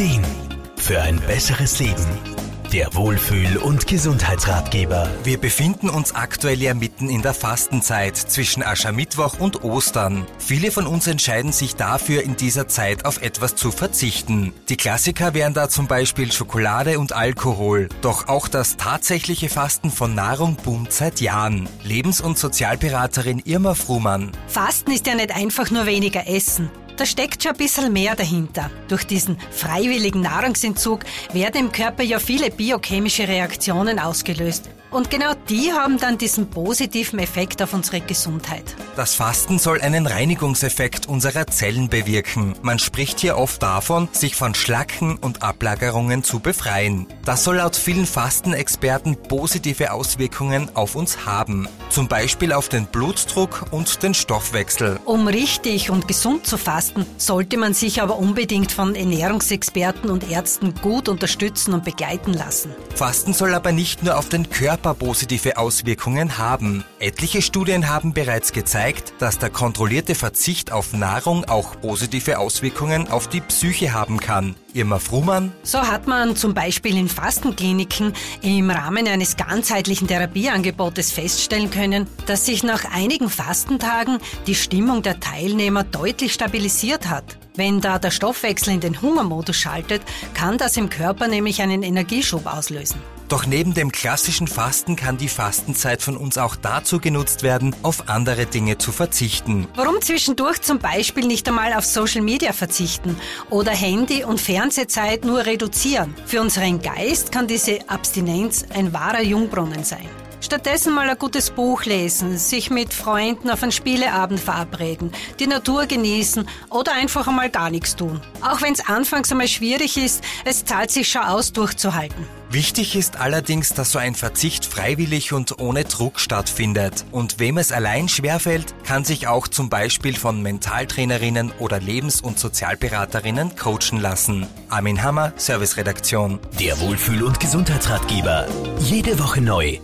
Ideen für ein besseres Leben. Der Wohlfühl- und Gesundheitsratgeber. Wir befinden uns aktuell ja mitten in der Fastenzeit zwischen Aschermittwoch und Ostern. Viele von uns entscheiden sich dafür, in dieser Zeit auf etwas zu verzichten. Die Klassiker wären da zum Beispiel Schokolade und Alkohol. Doch auch das tatsächliche Fasten von Nahrung boomt seit Jahren. Lebens- und Sozialberaterin Irma Fruhmann. Fasten ist ja nicht einfach nur weniger Essen. Da steckt schon ein bisschen mehr dahinter. Durch diesen freiwilligen Nahrungsentzug werden im Körper ja viele biochemische Reaktionen ausgelöst. Und genau die haben dann diesen positiven Effekt auf unsere Gesundheit. Das Fasten soll einen Reinigungseffekt unserer Zellen bewirken. Man spricht hier oft davon, sich von Schlacken und Ablagerungen zu befreien. Das soll laut vielen Fastenexperten positive Auswirkungen auf uns haben. Zum Beispiel auf den Blutdruck und den Stoffwechsel. Um richtig und gesund zu fasten, sollte man sich aber unbedingt von Ernährungsexperten und Ärzten gut unterstützen und begleiten lassen. Fasten soll aber nicht nur auf den Körper positive Auswirkungen haben. Etliche Studien haben bereits gezeigt, dass der kontrollierte Verzicht auf Nahrung auch positive Auswirkungen auf die Psyche haben kann. Irma Fruhmann. So hat man zum Beispiel in Fastenkliniken im Rahmen eines ganzheitlichen Therapieangebotes feststellen können, dass sich nach einigen Fastentagen die Stimmung der Teilnehmer deutlich stabilisiert hat. Wenn da der Stoffwechsel in den Hungermodus schaltet, kann das im Körper nämlich einen Energieschub auslösen. Doch neben dem klassischen Fasten kann die Fastenzeit von uns auch dazu genutzt werden, auf andere Dinge zu verzichten. Warum zwischendurch zum Beispiel nicht einmal auf Social Media verzichten oder Handy- und Fernsehzeit nur reduzieren? Für unseren Geist kann diese Abstinenz ein wahrer Jungbrunnen sein. Stattdessen mal ein gutes Buch lesen, sich mit Freunden auf einen Spieleabend verabreden, die Natur genießen oder einfach einmal gar nichts tun. Auch wenn es anfangs einmal schwierig ist, es zahlt sich schon aus, durchzuhalten. Wichtig ist allerdings, dass so ein Verzicht freiwillig und ohne Druck stattfindet. Und wem es allein schwerfällt, kann sich auch zum Beispiel von Mentaltrainerinnen oder Lebens- und Sozialberaterinnen coachen lassen. Armin Hammer, Serviceredaktion. Der Wohlfühl- und Gesundheitsratgeber. Jede Woche neu